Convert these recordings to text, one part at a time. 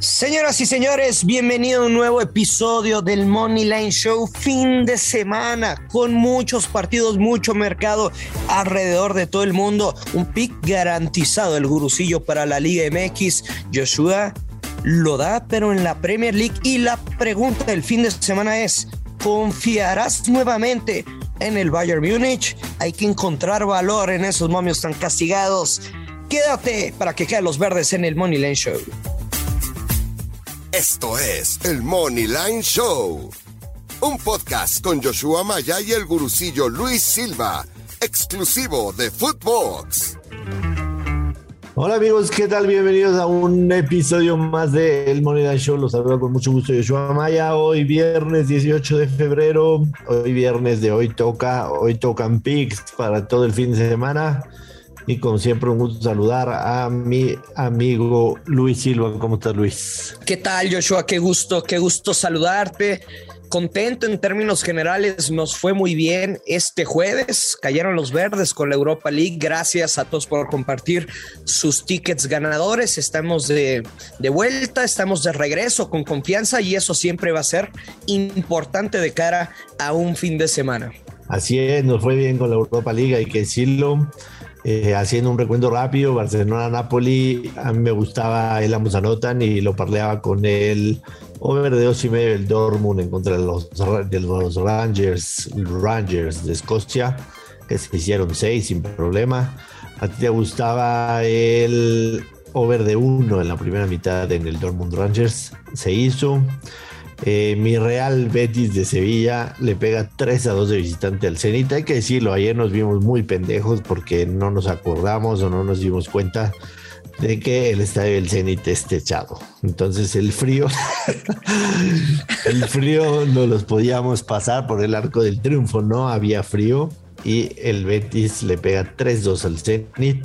Señoras y señores, bienvenido a un nuevo episodio del Money Line Show. Fin de semana con muchos partidos, mucho mercado alrededor de todo el mundo. Un pick garantizado el gurucillo para la Liga MX. Joshua lo da, pero en la Premier League. Y la pregunta del fin de semana es: ¿confiarás nuevamente en el Bayern Múnich? Hay que encontrar valor en esos momios tan castigados. Quédate para que queden los verdes en el Money Line Show. Esto es el Money Line Show, un podcast con Joshua Maya y el gurucillo Luis Silva, exclusivo de Footbox. Hola amigos, ¿qué tal? Bienvenidos a un episodio más de El Money Line Show. Los saludo con mucho gusto Joshua Maya. Hoy viernes 18 de febrero, hoy viernes de hoy toca, hoy tocan picks para todo el fin de semana. Y como siempre, un gusto saludar a mi amigo Luis Silva. ¿Cómo estás, Luis? ¿Qué tal, Joshua? Qué gusto, qué gusto saludarte. Contento en términos generales, nos fue muy bien este jueves. Cayeron los verdes con la Europa League. Gracias a todos por compartir sus tickets ganadores. Estamos de, de vuelta, estamos de regreso con confianza y eso siempre va a ser importante de cara a un fin de semana. Así es, nos fue bien con la Europa League, hay que decirlo. Eh, haciendo un recuento rápido, Barcelona-Napoli, a mí me gustaba el ambos anotan y lo parleaba con el over de dos y medio del Dortmund en contra de los, de los Rangers, Rangers de Escocia, que se hicieron seis sin problema. A ti te gustaba el over de uno en la primera mitad en el Dortmund Rangers, se hizo. Eh, mi Real Betis de Sevilla le pega 3 a 2 de visitante al Zenit. Hay que decirlo, ayer nos vimos muy pendejos porque no nos acordamos o no nos dimos cuenta de que el estadio del Zenit es techado. Entonces el frío, el frío no los podíamos pasar por el arco del triunfo, no había frío y el Betis le pega 3-2 al Zenit.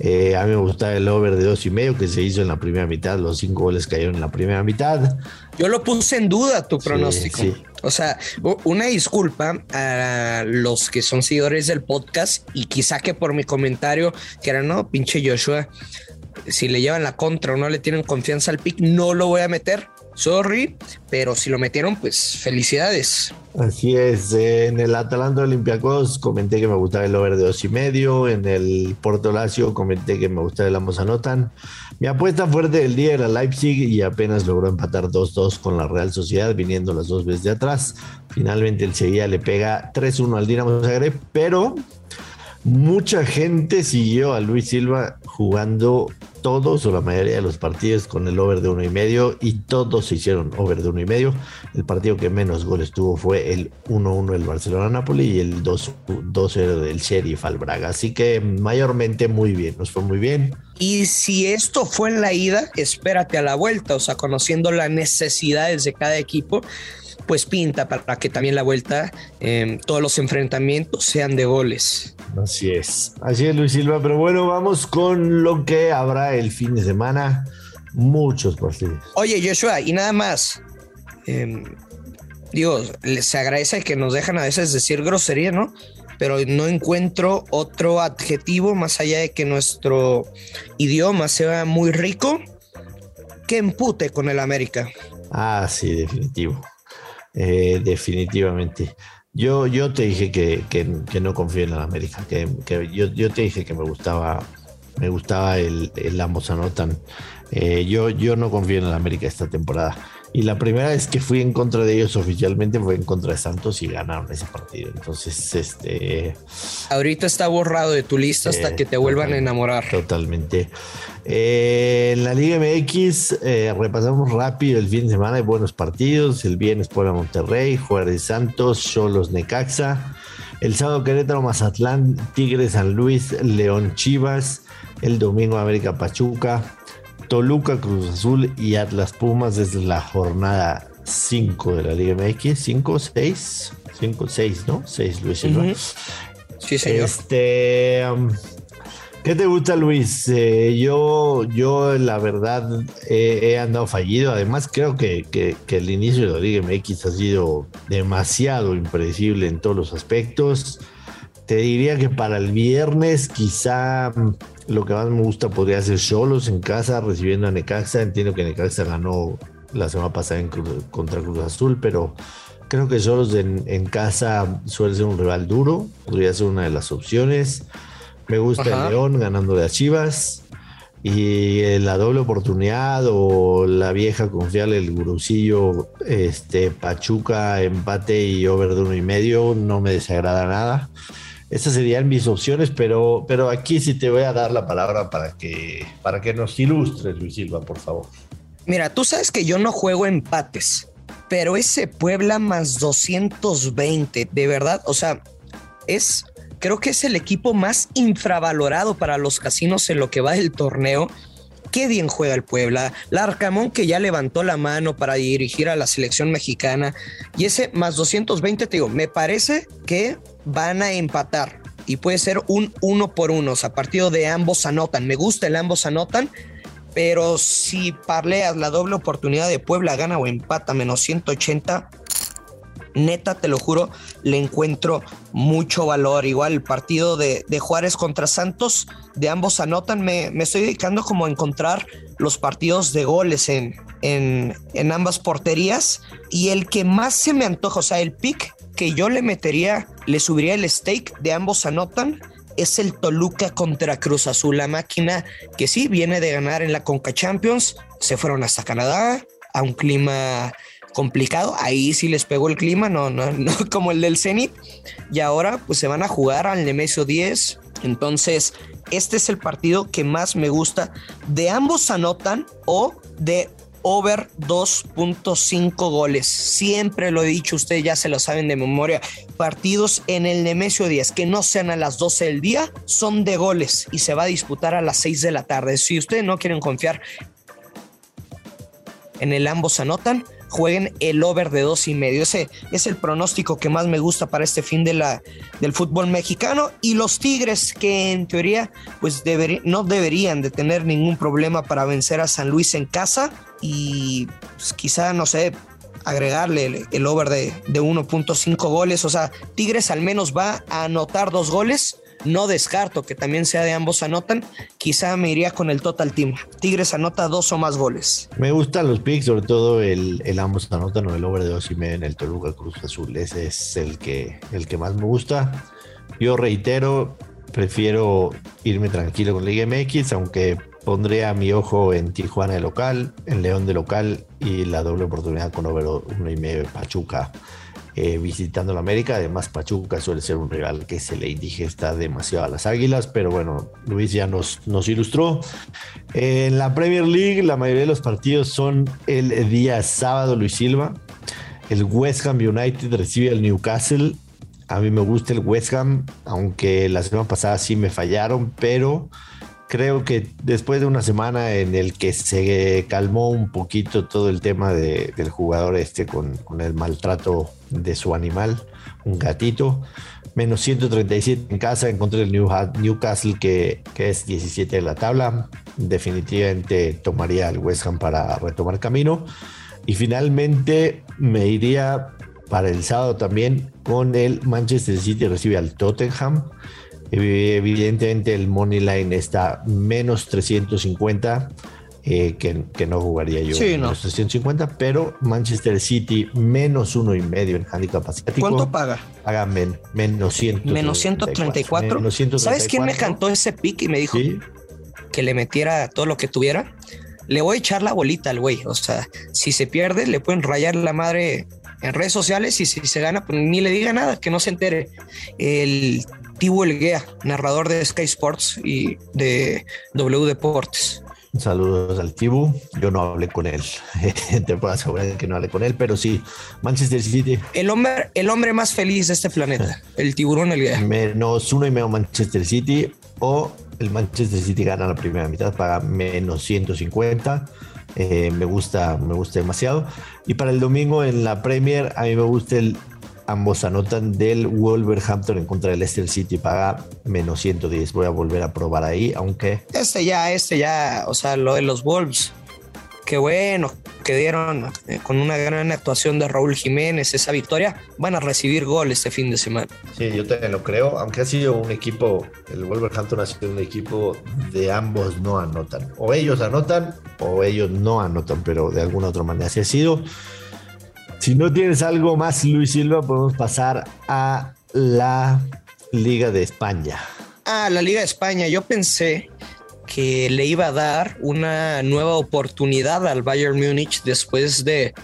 Eh, a mí me gustaba el over de dos y medio que se hizo en la primera mitad. Los cinco goles cayeron en la primera mitad. Yo lo puse en duda tu pronóstico. O sea, una disculpa a los que son seguidores del podcast y quizá que por mi comentario que era no, pinche Joshua, si le llevan la contra o no le tienen confianza al pick, no lo voy a meter. Sorry, pero si lo metieron, pues felicidades. Así es, en el Atalanta Olympiacos comenté que me gustaba el over de dos y medio, en el Porto Lazio comenté que me gustaba el ambos anotan. Mi apuesta fuerte del día era Leipzig y apenas logró empatar 2-2 con la Real Sociedad, viniendo las dos veces de atrás. Finalmente el Sevilla le pega 3-1 al Dinamo Zagreb, pero mucha gente siguió a Luis Silva jugando todos o la mayoría de los partidos con el over de uno y medio y todos se hicieron over de uno y medio. El partido que menos goles tuvo fue el 1-1 del Barcelona-Napoli y el 2-0 del Sheriff al Braga. Así que mayormente muy bien, nos fue muy bien. Y si esto fue en la ida, espérate a la vuelta, o sea, conociendo las necesidades de cada equipo, pues pinta para que también la vuelta, eh, todos los enfrentamientos sean de goles. Así es, así es Luis Silva, pero bueno, vamos con lo que habrá el fin de semana. Muchos partidos. Oye, Joshua, y nada más. Eh, digo, se agradece que nos dejan a veces decir grosería, ¿no? Pero no encuentro otro adjetivo más allá de que nuestro idioma sea muy rico que empute con el América. Ah, sí, definitivo. Eh, definitivamente. Yo, yo te dije que, que, no confío en el América, que, que yo, yo, te dije que me gustaba, me gustaba el, el ambos anotan. Eh, yo, yo no confío en el América esta temporada. Y la primera vez que fui en contra de ellos oficialmente fue en contra de Santos y ganaron ese partido. Entonces, este. Ahorita está borrado de tu lista hasta que te vuelvan a enamorar. Totalmente. Eh, en la Liga MX eh, repasamos rápido el fin de semana. Hay buenos partidos. El viernes Puebla Monterrey, Juárez Santos, Cholos Necaxa. El sábado Querétaro Mazatlán, Tigres San Luis, León Chivas. El domingo América Pachuca. Toluca, Cruz Azul y Atlas Pumas desde la jornada 5 de la Liga MX. 5, 6, 5, 6, ¿no? 6, Luis Silva. Sí, señor. Este, um, ¿Qué te gusta, Luis? Eh, yo, yo, la verdad, he andado fallido. Además, creo que, que, que, el inicio de la Liga MX ha sido demasiado impredecible en todos los aspectos. Te diría que para el viernes, quizá lo que más me gusta podría ser Solos en casa recibiendo a Necaxa. Entiendo que Necaxa ganó la semana pasada en contra Cruz Azul, pero creo que Solos en, en, casa suele ser un rival duro. Podría ser una de las opciones. Me gusta el León ganando de a Chivas. Y la doble oportunidad o la vieja confiable, el gurucillo, este, Pachuca, empate y over de uno y medio, no me desagrada nada. Esas serían mis opciones, pero, pero aquí sí te voy a dar la palabra para que, para que nos ilustres, Luis Silva, por favor. Mira, tú sabes que yo no juego empates, pero ese Puebla más 220, de verdad, o sea, es Creo que es el equipo más infravalorado para los casinos en lo que va del torneo. Qué bien juega el Puebla. Larcamón que ya levantó la mano para dirigir a la selección mexicana. Y ese más 220, te digo, me parece que van a empatar. Y puede ser un uno por uno. O sea, partido de ambos anotan. Me gusta el ambos anotan. Pero si parleas la doble oportunidad de Puebla gana o empata menos 180, neta, te lo juro, le encuentro mucho valor. Igual el partido de, Juárez contra Santos, de ambos anotan. Me, estoy dedicando como a encontrar los partidos de goles en, en, en ambas porterías. Y el que más se me antoja, o sea, el pick que yo le metería, le subiría el stake de ambos anotan es el Toluca contra Cruz Azul, la máquina que sí viene de ganar en la Conca Champions, se fueron hasta Canadá a un clima complicado. Ahí sí les pegó el clima, no, no, no como el del Zenit. Y ahora pues se van a jugar al Nemesio 10. Entonces, este es el partido que más me gusta. De ambos anotan o de over 2.5 goles. Siempre lo he dicho, ustedes ya se lo saben de memoria. Partidos en el Nemesio 10 que no sean a las 12 del día son de goles y se va a disputar a las 6 de la tarde. Si ustedes no quieren confiar en el ambos anotan, jueguen el over de dos y medio. Ese es el pronóstico que más me gusta para este fin de la, del fútbol mexicano. Y los Tigres, que en teoría, pues no deberían de tener ningún problema para vencer a San Luis en casa. Y pues, quizá, no sé, agregarle el, over de, de 1.5 goles. O sea, Tigres al menos va a anotar dos goles no descarto que también sea de ambos anotan. Quizá me iría con el total team. Tigres anota dos o más goles. Me gustan los picks, sobre todo el, ambos anotan o el over de dos y medio en el Toluca Cruz Azul. Ese es el que, el que más me gusta. Yo reitero, prefiero irme tranquilo con Liga MX, aunque pondría mi ojo en Tijuana de local, en León de local y la doble oportunidad con over uno y medio Pachuca eh, visitando la América. Además, Pachuca suele ser un rival que se le indigesta demasiado a las Águilas, pero bueno, Luis ya nos, nos ilustró. En la Premier League, la mayoría de los partidos son el día sábado, Luis Silva. El West Ham United recibe al Newcastle. A mí me gusta el West Ham, aunque la semana pasada sí me fallaron, pero creo que después de una semana en el que se calmó un poquito todo el tema del jugador este con, el maltrato de su animal, un gatito, menos 137 en casa, encontré el Newcastle que, que es 17 de la tabla, definitivamente tomaría el West Ham para retomar camino. Y finalmente me iría para el sábado también con el Manchester City recibe al Tottenham Evidentemente el money line está menos 350, eh, que, no jugaría yo sí, menos 350, pero Manchester City menos uno y medio en handicap asiático. ¿Cuánto paga? Paga menos 134. Menos 134. ¿Sabes quién me cantó ese pick y me dijo que le metiera todo lo que tuviera? Le voy a echar la bolita al güey. O sea, si se pierde, le pueden rayar la madre en redes sociales y si se gana, pues ni le diga nada, que no se entere. El Tibu Elguea, narrador de Sky Sports y de W Deportes. Saludos al Tibu. Yo no hablé con él. Te puedo asegurar que no hablé con él, pero sí, Manchester City. El hombre, el hombre más feliz de este planeta, el tiburón Elguea. Menos uno y medio Manchester City o el Manchester City gana la primera mitad, paga menos 150. Eh, me gusta, me gusta demasiado. Y para el domingo en la Premier, a mí me gusta el ambos anotan del Wolverhampton en contra del Leicester City, paga menos 110. Voy a volver a probar ahí, aunque. Este ya, este ya, o sea, lo de los Wolves. Qué bueno, que dieron eh, con una gran actuación de Raúl Jiménez, esa victoria, van a recibir gol este fin de semana. Sí, yo también lo creo, aunque ha sido un equipo, el Wolverhampton ha sido un equipo de ambos no anotan. O ellos anotan o ellos no anotan, pero de alguna otra manera así ha sido. Si no tienes algo más, Luis Silva, podemos pasar a la Liga de España. Ah, la Liga de España. Yo pensé que le iba a dar una nueva oportunidad al Bayern Múnich después de,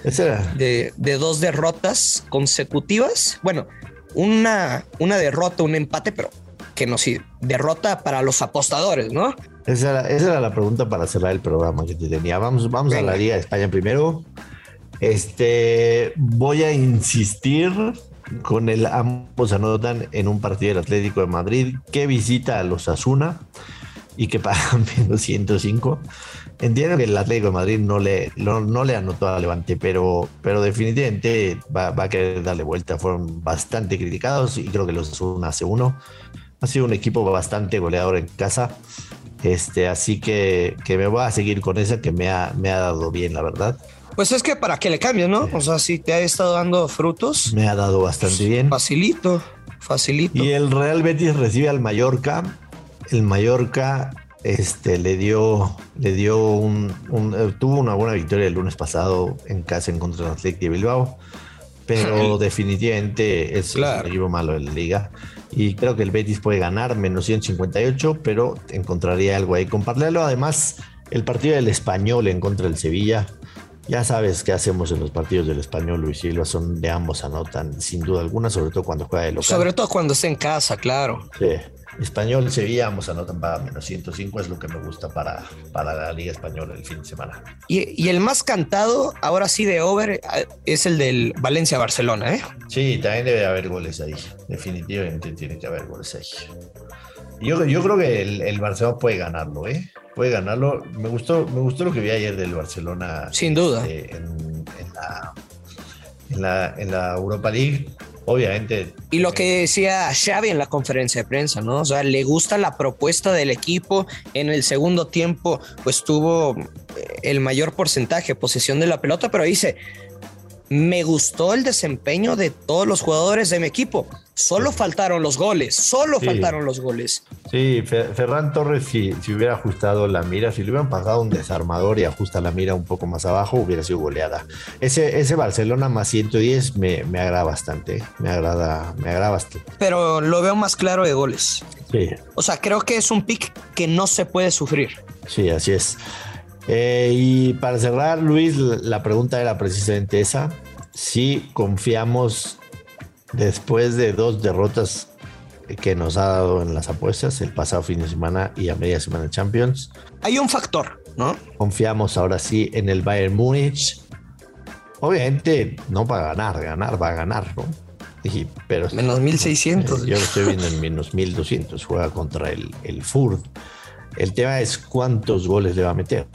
de, de, dos derrotas consecutivas. Bueno, una, una derrota, un empate, pero que no sí, derrota para los apostadores, ¿no? Esa era, esa era, la pregunta para cerrar el programa que te tenía. Vamos, vamos a la Liga de España primero. Este, voy a insistir con el ambos anotan en un partido del Atlético de Madrid que visita a los Asuna y que pagan menos 105. Entiendo que el Atlético de Madrid no le, no, le anotó a Levante, pero, pero definitivamente va, a querer darle vuelta. Fueron bastante criticados y creo que los Asuna hace uno. Ha sido un equipo bastante goleador en casa. Este, así que, que me voy a seguir con esa que me ha, me ha dado bien, la verdad. Pues es que para que le cambies, ¿no? O sea, si te ha estado dando frutos. Me ha dado bastante bien. Facilito, facilito. Y el Real Betis recibe al Mallorca. El Mallorca este, le dio, le dio un, eh, tuvo una buena victoria el lunes pasado en casa en contra del Atlético de Bilbao. Pero definitivamente es, un equipo malo en la liga. Y creo que el Betis puede ganar menos 158, pero encontraría algo ahí con Parlelo. Además, el partido del español en contra del Sevilla ya sabes qué hacemos en los partidos del español, Luis Silva, son de ambos anotan, sin duda alguna, sobre todo cuando juega de local. Sobre todo cuando está en casa, claro. Sí. Español, Sevilla, ambos anotan para menos 105, es lo que me gusta para, para la Liga Española el fin de semana. Y, el más cantado, ahora sí de over, es el del Valencia-Barcelona, ¿eh? Sí, también debe haber goles ahí. Definitivamente tiene que haber goles ahí. Yo, yo creo que el, el Barcelona puede ganarlo, ¿eh? puede ganarlo. Me gustó, me gustó lo que vi ayer del Barcelona. Sin duda. Este, en, la, en, la, Europa League. Obviamente. Y lo que decía Xavi en la conferencia de prensa, ¿no? O sea, le gusta la propuesta del equipo. En el segundo tiempo, pues tuvo el mayor porcentaje de posesión de la pelota, pero dice, me gustó el desempeño de todos los jugadores de mi equipo. Solo faltaron los goles, solo faltaron los goles. Sí, Ferran Torres, si, si, hubiera ajustado la mira, si le hubieran pasado un desarmador y ajusta la mira un poco más abajo, hubiera sido goleada. Ese, ese Barcelona más 110 me, me agrada bastante, me agrada, me agrada bastante. Pero lo veo más claro de goles. Sí. O sea, creo que es un pick que no se puede sufrir. Sí, así es. Eh, y para cerrar, Luis, la pregunta era precisamente esa. Si confiamos después de dos derrotas que nos ha dado en las apuestas el pasado fin de semana y a media semana Champions. Hay un factor, ¿no? Confiamos ahora sí en el Bayern Múnich. Obviamente no para ganar, ganar va a ganar, ¿no? pero menos 1600. yo lo estoy viendo en menos 1200. Juega contra el, el Furt. El tema es cuántos goles le va a meter.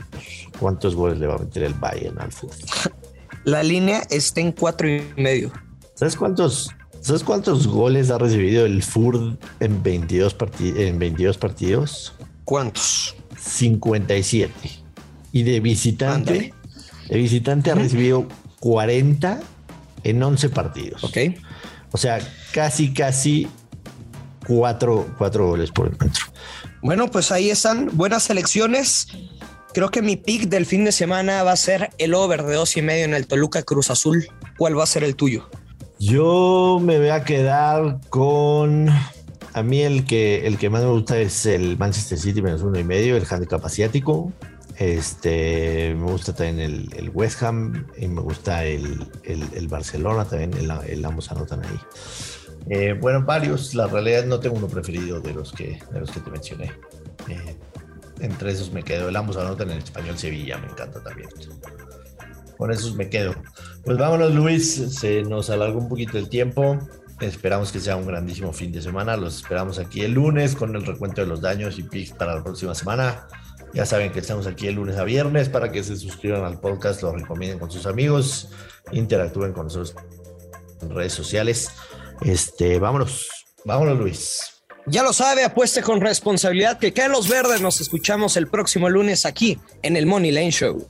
¿Cuántos goles le va a meter el Bayern al fútbol? La línea está en cuatro y medio. ¿Sabes cuántos, ¿sabes cuántos goles ha recibido el en 22, en 22 partidos? ¿Cuántos? 57. Y de visitante, de visitante ha recibido 40 en 11 partidos. Ok. O sea, casi, casi cuatro, cuatro goles por encuentro. Bueno, pues ahí están buenas elecciones. Creo que mi pick del fin de semana va a ser el over de dos y medio en el Toluca Cruz Azul. ¿Cuál va a ser el tuyo? Yo me voy a quedar con. A mí el que, el que más me gusta es el Manchester City menos uno y medio, el handicap asiático. Este, me gusta también el, West Ham y me gusta el, Barcelona también, el, el ambos anotan ahí. Eh, bueno, varios. La realidad no tengo uno preferido de los que, de los que te mencioné. Eh, entre esos me quedo. El ambos anotan en el español Sevilla, me encanta también. Con esos me quedo. Pues vámonos, Luis. Se nos alargó un poquito el tiempo. Esperamos que sea un grandísimo fin de semana. Los esperamos aquí el lunes con el recuento de los daños y picks para la próxima semana. Ya saben que estamos aquí el lunes a viernes para que se suscriban al podcast, lo recomienden con sus amigos, interactúen con nosotros en redes sociales. Este, vámonos, vámonos Luis. Ya lo sabe, apueste con responsabilidad que caen los verdes. Nos escuchamos el próximo lunes aquí en el Money Lane Show.